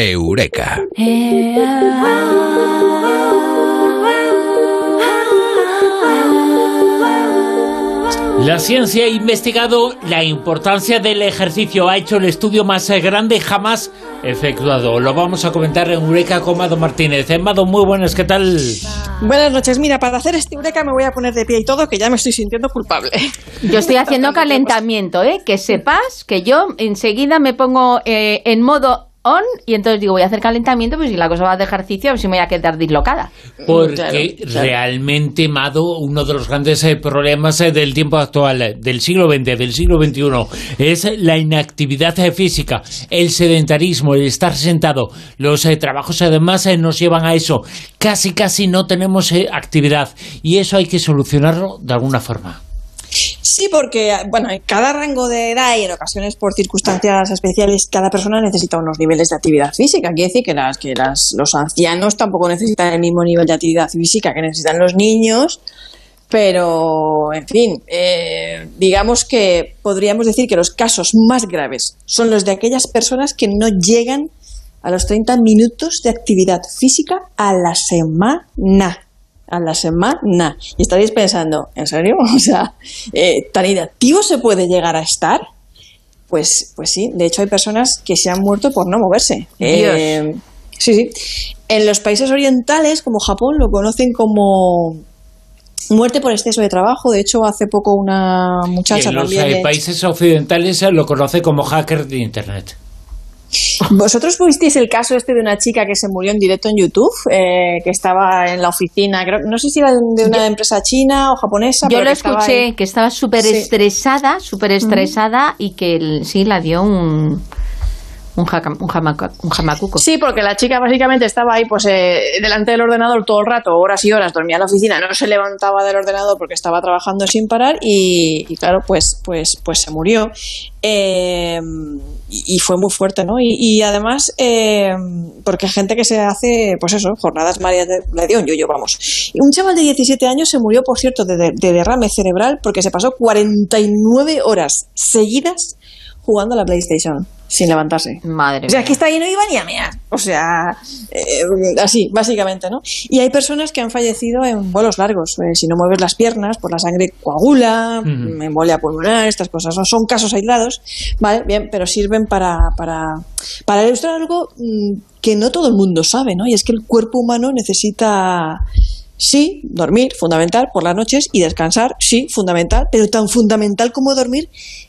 Eureka. La ciencia ha investigado la importancia del ejercicio, ha hecho el estudio más grande jamás efectuado. Lo vamos a comentar en Eureka con Mado Martínez. Eh, Mado, muy buenas, ¿qué tal? Buenas noches. Mira, para hacer este Eureka me voy a poner de pie y todo, que ya me estoy sintiendo culpable. Yo estoy haciendo calentamiento, ¿eh? Que sepas que yo enseguida me pongo eh, en modo on y entonces digo, voy a hacer calentamiento, pues si la cosa va de ejercicio, a ver si me voy a quedar dislocada. Porque Claro, claro. realmente, Mado, uno de los grandes eh, problemas eh, del tiempo actual, eh, del siglo XX, del siglo XXI, es la inactividad física, el sedentarismo, el estar sentado. Los eh, trabajos además eh, nos llevan a eso. Casi, casi no tenemos eh, actividad y eso hay que solucionarlo de alguna forma. Sí, porque, bueno, en cada rango de edad y en ocasiones por circunstancias especiales, cada persona necesita unos niveles de actividad física. Quiere decir que, las, que las, los ancianos tampoco necesitan el mismo nivel de actividad física que necesitan los niños. Pero, en fin, eh, digamos que podríamos decir que los casos más graves son los de aquellas personas que no llegan a los 30 minutos de actividad física a la semana. A la semana. Y estaréis pensando, ¿en serio? O sea, eh, ¿tan inactivo se puede llegar a estar? Pues, pues sí, de hecho hay personas que se han muerto por no moverse. Eh, sí, sí. En los países orientales, como Japón, lo conocen como muerte por exceso de trabajo. De hecho, hace poco una Y muchacha en los también de- países occidentales eh, lo conoce como hacker de Internet. ¿Vosotros visteis el caso este de una chica que se murió en directo en YouTube? eh, que estaba en la oficina, creo, no sé si era de una empresa china o japonesa. Yo pero lo que escuché, que estaba súper Sí. estresada, súper estresada y que el- sí la dio un, un, jamacuco. Sí, porque la chica básicamente estaba ahí pues eh, delante del ordenador todo el rato, horas y horas, dormía en la oficina, no se levantaba del ordenador porque estaba trabajando sin parar y, claro, pues, pues, pues se murió. Eh, y, fue muy fuerte, ¿no? Y, y además, eh, porque hay gente que se hace, pues eso, jornadas María de, le un yo vamos. Y un chaval de 17 años se murió, por cierto, de derrame cerebral porque se pasó 49 horas seguidas jugando a la PlayStation sin levantarse. Madre O sea, mía. que está ahí no iba ni a mear. O sea, eh, así, básicamente, ¿no? Y hay personas que han fallecido en vuelos largos. Eh, si no mueves las piernas, pues la sangre coagula, Ujú. embolia pulmonar, estas cosas. ¿no? Son casos aislados, ¿vale? Bien, pero sirven para, para, para ilustrar algo mm, que no todo el mundo sabe, ¿no? Y es que el cuerpo humano necesita... Sí, dormir, fundamental, por las noches, y descansar, sí, fundamental, pero tan fundamental como dormir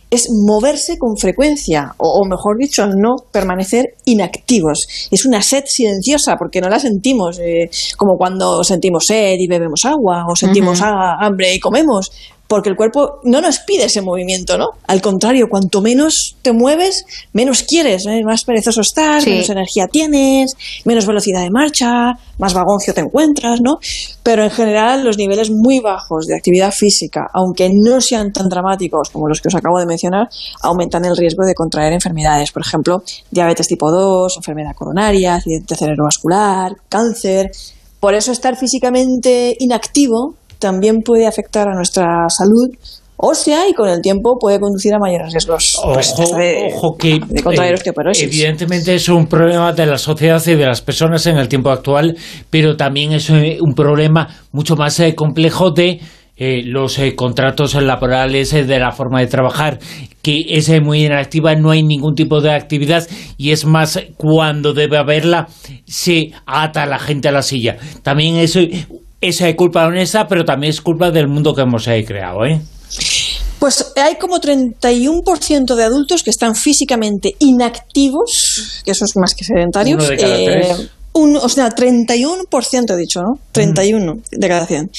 es moverse con frecuencia, o, o mejor dicho, no permanecer inactivos. Es una sed silenciosa porque no la sentimos, eh, como cuando sentimos sed y bebemos agua, o sentimos hambre y comemos, porque el cuerpo no nos pide ese movimiento, ¿no? Al contrario, cuanto menos te mueves, menos quieres, ¿eh? más perezoso estás, Sí. menos energía tienes, menos velocidad de marcha, más vagoncio te encuentras, ¿no? Pero en general los niveles muy bajos de actividad física, aunque no sean tan dramáticos como los que os acabo de mencionar, aumentan el riesgo de contraer enfermedades, por ejemplo, diabetes tipo 2, enfermedad coronaria, accidente cerebrovascular, cáncer. Por eso estar físicamente inactivo también puede afectar a nuestra salud ósea y con el tiempo puede conducir a mayores riesgos pues, Ojo, de, ojo que de contraer eh, osteoporosis. evidentemente es un problema de la sociedad y de las personas en el tiempo actual, pero también es eh, un problema mucho más eh, complejo de eh, los eh, contratos laborales, eh, de la forma de trabajar, que es muy inactiva, no hay ningún tipo de actividad y es más, cuando debe haberla, se ata a la gente a la silla. También eso es eh, culpa honesta, pero también es culpa del mundo que hemos eh, creado, ¿eh? Pues hay como 31% de adultos que están físicamente inactivos, que eso es más que sedentarios. Uno de cada tres. un- o sea, 31% he dicho, ¿no? 31 de cada 100.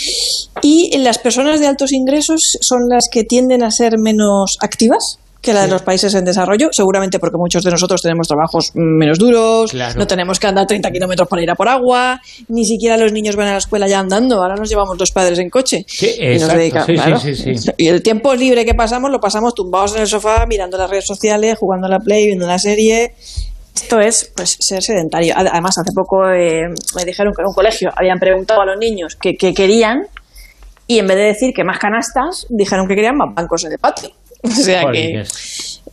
Y las personas de altos ingresos son las que tienden a ser menos activas que las de los países en desarrollo, seguramente porque muchos de nosotros tenemos trabajos menos duros, Claro. no tenemos que andar 30 kilómetros para ir a por agua, ni siquiera los niños van a la escuela ya andando, ahora nos llevamos los padres en coche. Sí, Y nos exacto, dedica- sí, claro. sí. Y el tiempo libre que pasamos lo pasamos tumbados en el sofá, mirando las redes sociales, jugando a la Play, viendo una serie. Esto es pues ser sedentario. Ad- Además, hace poco eh, me dijeron que en un colegio habían preguntado a los niños qué qué querían y en vez de decir que más canastas, dijeron que querían más bancos en el patio. O sea que.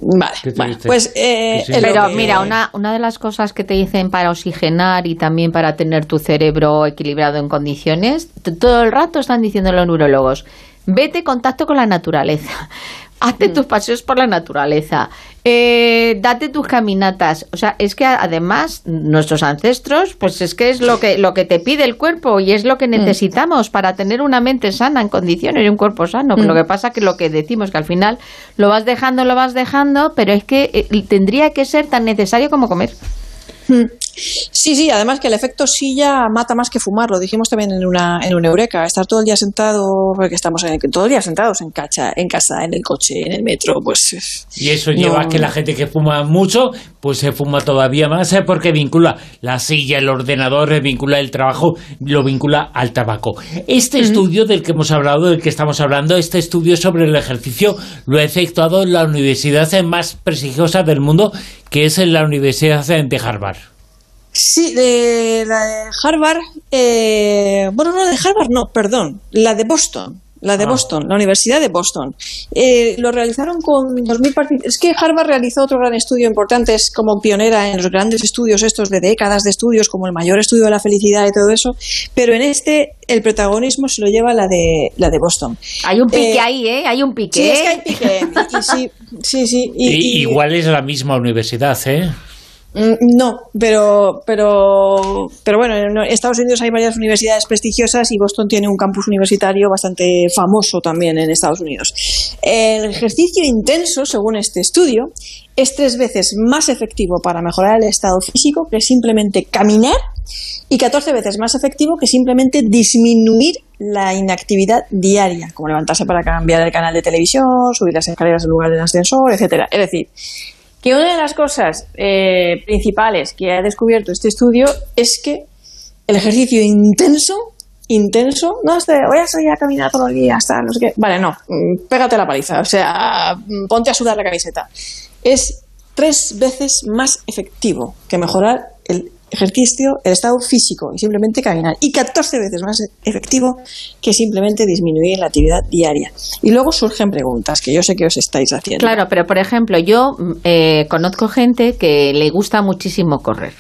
Vale, pues... Eh, Pero mira, una, una de las cosas que te dicen para oxigenar y también para tener tu cerebro equilibrado en condiciones, todo el rato están diciendo los neurólogos, vete en contacto con la naturaleza. Hazte mm. tus paseos por la naturaleza, eh, date tus caminatas. O sea, es que además nuestros ancestros, pues es que es lo que, lo que te pide el cuerpo y es lo que mm. necesitamos para tener una mente sana en condiciones y un cuerpo sano. Lo mm. que pasa que lo que decimos que al final lo vas dejando, lo vas dejando, pero es que eh, tendría que ser tan necesario como comer. Sí, sí, además que el efecto silla mata más que fumar, lo dijimos también en una, en una eureka, estar todo el día sentado, porque estamos en todo el día sentados en, cacha, en casa, en el coche, en el metro, pues... Y eso lleva a que la gente que fuma mucho, pues se fuma todavía más, ¿eh? porque vincula la silla, el ordenador, eh, vincula el trabajo, lo vincula al tabaco. Este estudio del que hemos hablado, del que estamos hablando, este estudio sobre el ejercicio, lo ha efectuado la universidad más prestigiosa del mundo, que es la Universidad de Harvard. Sí, de la de Harvard, eh, bueno, no de Harvard, no, perdón, la de Boston, la de ah. Boston, la Universidad de Boston. Eh, lo realizaron con 2.000 participantes. Es que Harvard realizó otro gran estudio importante, es como pionera en los grandes estudios estos de décadas de estudios, como el mayor estudio de la felicidad y todo eso, pero en este el protagonismo se lo lleva la de, la de Boston. Hay un pique eh, ahí, ¿eh? Hay un pique. Sí, es que hay pique. sí, sí, sí. igual es la misma universidad, ¿eh? Mm, no, pero, pero, pero bueno, en Estados Unidos hay varias universidades prestigiosas y Boston tiene un campus universitario bastante famoso también en Estados Unidos. El ejercicio intenso, según este estudio, es tres veces más efectivo para mejorar el estado físico que simplemente caminar y 14 veces más efectivo que simplemente disminuir la inactividad diaria, como levantarse para cambiar el canal de televisión, subir las escaleras en lugar del ascensor, etcétera. Es decir, que una de las cosas eh, principales que ha descubierto este estudio es que el ejercicio intenso, intenso, no es de voy a salir a caminar todo el día hasta no sé qué. Vale, no, mm, pégate la paliza, o sea, mm, ponte a sudar la camiseta. Es tres veces más efectivo que mejorar el ejercicio, el estado físico y simplemente caminar. Y 14 veces más efectivo que simplemente disminuir la actividad diaria. Y luego surgen preguntas que yo sé que os estáis haciendo. Claro, pero por ejemplo, yo eh, conozco gente que le gusta muchísimo correr.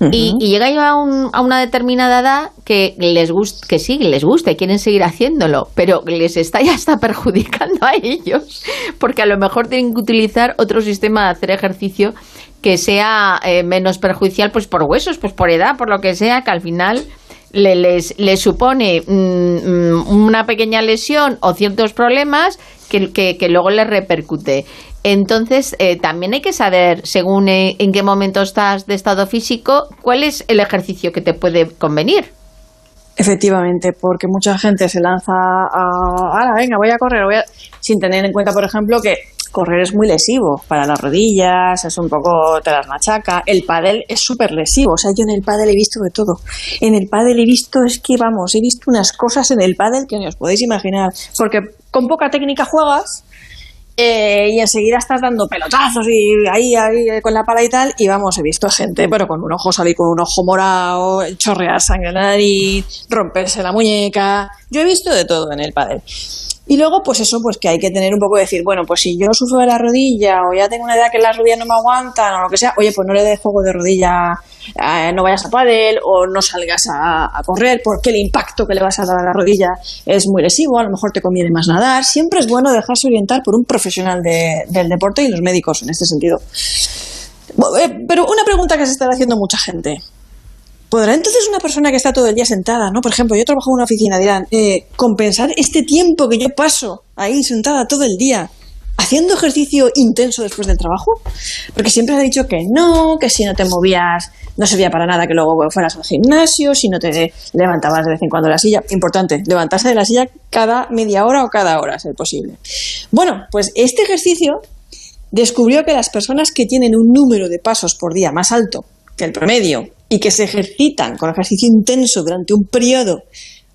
Y, llega ya a, una determinada edad que les gusta, que sí, les gusta y quieren seguir haciéndolo, pero les está ya está perjudicando a ellos, porque a lo mejor tienen que utilizar otro sistema de hacer ejercicio que sea eh, menos perjudicial pues por huesos, pues por edad, por lo que sea, que al final le, les, supone mm, mm, una pequeña lesión o ciertos problemas que, que, luego les repercute. Entonces, eh, también hay que saber, según eh, en qué momento estás de estado físico, cuál es el ejercicio que te puede convenir. Efectivamente, porque mucha gente se lanza a, ahora venga, voy a correr, voy a... sin tener en cuenta, por ejemplo, que correr es muy lesivo para las rodillas, es un poco, te las machaca. El pádel es súper lesivo, o sea, yo en el pádel he visto de todo. En el pádel he visto, es que vamos, he visto unas cosas en el pádel que no os podéis imaginar, porque con poca técnica juegas eh, y enseguida estás dando pelotazos y ahí, ahí con la pala y tal, y vamos, he visto gente, pero con un ojo salir con un ojo morado, chorrear sangre en la nariz, romperse la muñeca. Yo he visto de todo en el pádel. Y luego, pues eso, pues que hay que tener un poco de decir, bueno, pues si yo sufro de la rodilla o ya tengo una edad que las rodillas no me aguantan o lo que sea, oye, pues no le des juego de rodilla, eh, no vayas a pádel o no salgas a, correr porque el impacto que le vas a dar a la rodilla es muy lesivo, a lo mejor te conviene más nadar. Siempre es bueno dejarse orientar por un profesional del deporte y los médicos en este sentido. Eh, pero una pregunta que se está haciendo mucha gente. ¿Podrá entonces una persona que está todo el día sentada, ¿no? Por ejemplo, yo trabajo en una oficina, dirán, eh, compensar este tiempo que yo paso ahí sentada todo el día haciendo ejercicio intenso después del trabajo? Porque siempre se ha dicho que no, que si no te movías no servía para nada que luego fueras al gimnasio, si no te levantabas de vez en cuando de la silla. Importante, levantarse de la silla cada media hora o cada hora, si es posible. Bueno, pues este ejercicio descubrió que las personas que tienen un número de pasos por día más alto que el promedio y que se ejercitan con ejercicio intenso durante un periodo,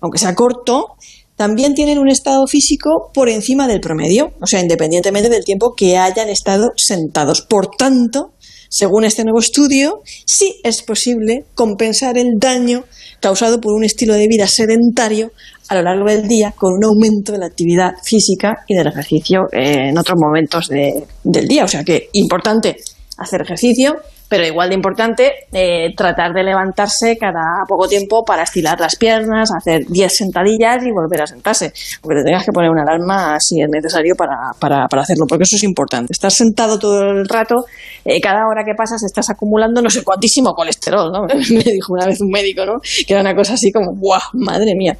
aunque sea corto, también tienen un estado físico por encima del promedio, o sea, independientemente del tiempo que hayan estado sentados. Por tanto, según este nuevo estudio, sí es posible compensar el daño causado por un estilo de vida sedentario a lo largo del día con un aumento de la actividad física y del ejercicio en otros momentos del día. O sea que importante hacer ejercicio, pero igual de importante eh, tratar de levantarse cada poco tiempo para estirar las piernas, hacer 10 sentadillas y volver a sentarse, porque te tengas que poner una alarma si es necesario para, para, para hacerlo, porque eso es importante. Estar sentado todo el rato, eh, cada hora que pasas estás acumulando no sé cuantísimo colesterol, ¿no? Me dijo una vez un médico, ¿no? Que era una cosa así como, ¡guau! Madre mía.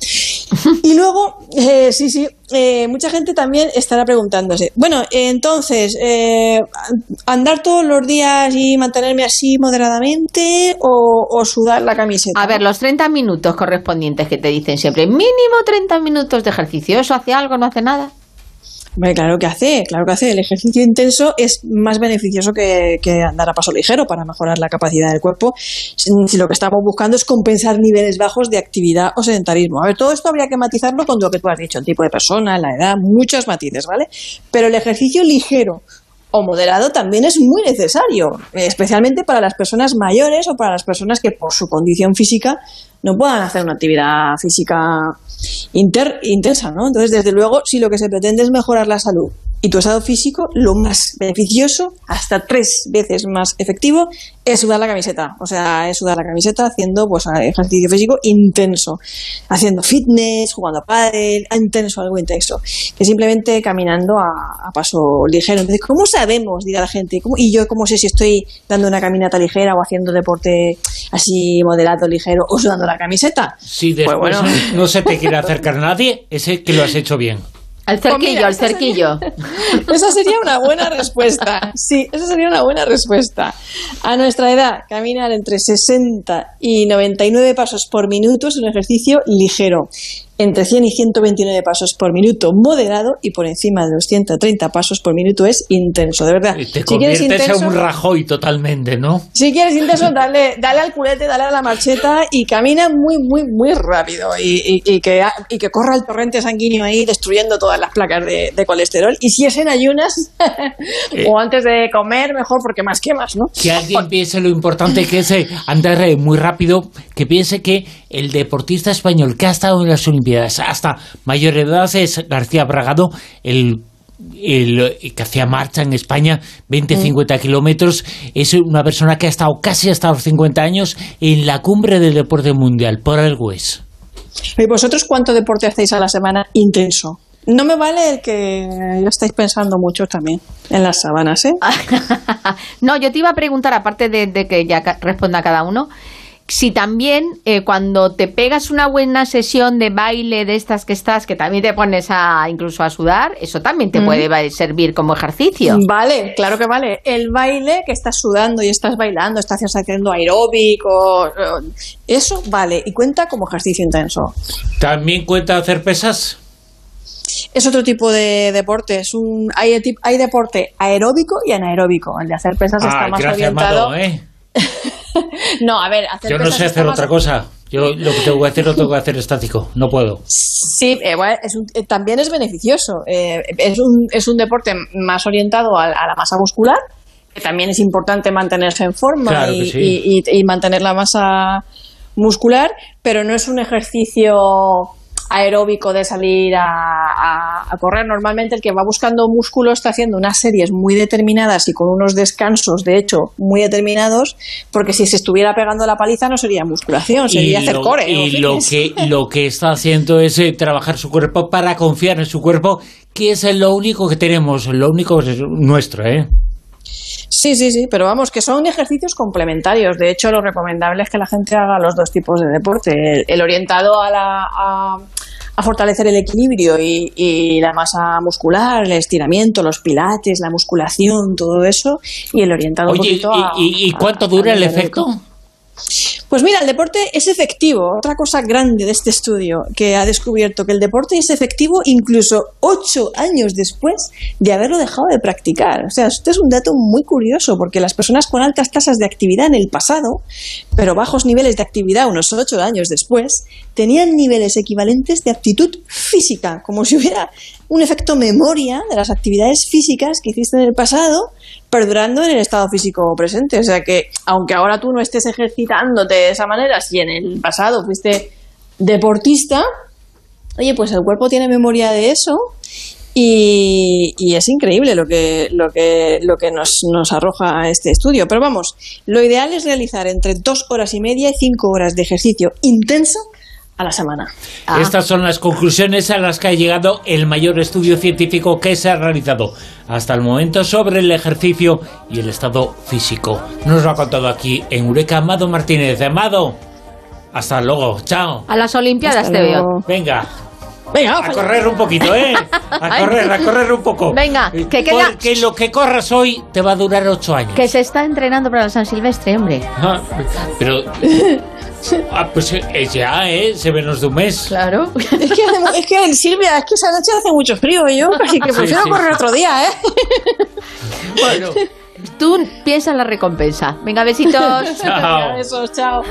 Y luego, eh, sí, sí, eh, mucha gente también estará preguntándose, bueno, entonces, eh, ¿andar todos los días y mantenerme así moderadamente o, sudar la camiseta? A ver, los 30 minutos correspondientes que te dicen siempre, mínimo 30 minutos de ejercicio, ¿eso hace algo, no hace nada? Claro que hace, claro que hace. El ejercicio intenso es más beneficioso que, andar a paso ligero para mejorar la capacidad del cuerpo. Si, lo que estamos buscando es compensar niveles bajos de actividad o sedentarismo. A ver, todo esto habría que matizarlo con lo que tú has dicho, el tipo de persona, la edad, muchos matices, ¿vale? Pero el ejercicio ligero o moderado también es muy necesario, especialmente para las personas mayores o para las personas que por su condición física no puedan hacer una actividad física inter, intensa, ¿no? Entonces, desde luego, si lo que se pretende es mejorar la salud y tu estado físico, lo más beneficioso, hasta tres veces más efectivo, es sudar la camiseta. O sea, es sudar la camiseta haciendo pues ejercicio físico intenso, haciendo fitness, jugando a pádel, intenso, algo intenso, que simplemente caminando a, paso ligero. Entonces, ¿cómo sabemos, dirá la gente? ¿Y yo cómo sé si estoy dando una caminata ligera o haciendo deporte así moderado, ligero o sudando la camiseta? Si pues después no se te quiere acercar nadie, ese que lo has hecho bien. Al cerquillo, al cerquillo. esa sería una buena respuesta. Sí, esa sería una buena respuesta. A nuestra edad, caminar entre 60 y 99 pasos por minuto es un ejercicio ligero entre 100 y 129 pasos por minuto moderado y por encima de los 130 pasos por minuto es intenso, de verdad. te si quieres intenso, un Rajoy totalmente, ¿no? Si quieres intenso, dale, dale al culete, dale a la marcheta y camina muy, muy, muy rápido y, y, que, y que corra el torrente sanguíneo ahí destruyendo todas las placas de, colesterol. Y si es en ayunas eh. o antes de comer, mejor porque más quemas, ¿no? Que alguien piense lo importante que es eh, andar eh, muy rápido, que piense que el deportista español que ha estado en las Olimpiadas hasta mayor edad es García Bragado, el que hacía marcha en España, 20-50 mm. kilómetros, es una persona que ha estado casi hasta los 50 años en la cumbre del deporte mundial, por algo es. ¿Y vosotros cuánto deporte hacéis a la semana intenso? No me vale el que ya estáis pensando mucho también en las sábanas, ¿eh? no, yo te iba a preguntar, aparte de, de que ya responda cada uno, si también eh, cuando te pegas una buena sesión de baile de estas que estás, que también te pones a incluso a sudar, eso también te puede servir como ejercicio. Vale, claro que vale. El baile que estás sudando y estás bailando, estás haciendo aeróbico, eso vale y cuenta como ejercicio intenso. ¿También cuenta hacer pesas? Es otro tipo de deporte. Es un, hay, hay deporte aeróbico y anaeróbico. El de hacer pesas está más orientado. ¿eh? no, a ver, Yo no sé hacer otra cosa. Yo lo que tengo que hacer lo tengo que hacer estático. No puedo. Sí, eh, eh, también es beneficioso. Eh, es, un, es un deporte más orientado a, la masa muscular, que también es importante mantenerse en forma y mantener la masa muscular, pero no es un ejercicio aeróbico de salir a, correr. Normalmente el que va buscando músculo está haciendo unas series muy determinadas y con unos descansos, de hecho, muy determinados, porque si se estuviera pegando la paliza no sería musculación, sería hacer core. Y lo que, lo que está haciendo es eh, trabajar su cuerpo para confiar en su cuerpo, que es lo único que tenemos, lo único nuestro, ¿eh? Sí, sí, sí, pero vamos, que son ejercicios complementarios. De hecho, lo recomendable es que la gente haga los dos tipos de deporte. El, orientado a, la, a, fortalecer el equilibrio y, la masa muscular, el estiramiento, los pilates, la musculación, todo eso. Y el orientado un poquito a, ¿Y, y cuánto dura el efecto? Pues mira, el deporte es efectivo. Otra cosa grande de este estudio que ha descubierto que el deporte es efectivo incluso ocho años después de haberlo dejado de practicar. O sea, esto es un dato muy curioso porque las personas con altas tasas de actividad en el pasado, pero bajos niveles de actividad unos ocho años después, tenían niveles equivalentes de aptitud física, como si hubiera un efecto memoria de las actividades físicas que hiciste en el pasado perdurando en el estado físico presente. O sea que, aunque ahora tú no estés ejercitándote de esa manera, si en el pasado fuiste deportista, Oye, pues el cuerpo tiene memoria de eso y, es increíble lo que, lo que, lo que nos, nos, arroja este estudio. Pero vamos, lo ideal es realizar entre dos horas y media y cinco horas de ejercicio intenso a la semana. Ah. Estas son las conclusiones a las que ha llegado el mayor estudio científico que se ha realizado hasta el momento sobre el ejercicio y el estado físico. Nos lo ha contado aquí en Eureka Amado Martínez. Amado, hasta luego, chao. A las Olimpiadas te veo. Venga. Venga, a correr un poquito, ¿eh? A correr, a correr un poco. Venga, que queda... Porque lo que corras hoy te va a durar ocho años. Que se está entrenando para el San Silvestre, hombre. Ah, pero Ah, pues eh, ya, ¿eh? Se menos de un mes. Claro. Es que, es que Silvia, es que esa noche hace mucho frío y yo casi que prefiero correr otro día, ¿eh? Bueno. Tú piensa en la recompensa. Venga, besitos. chao. Besos, chao.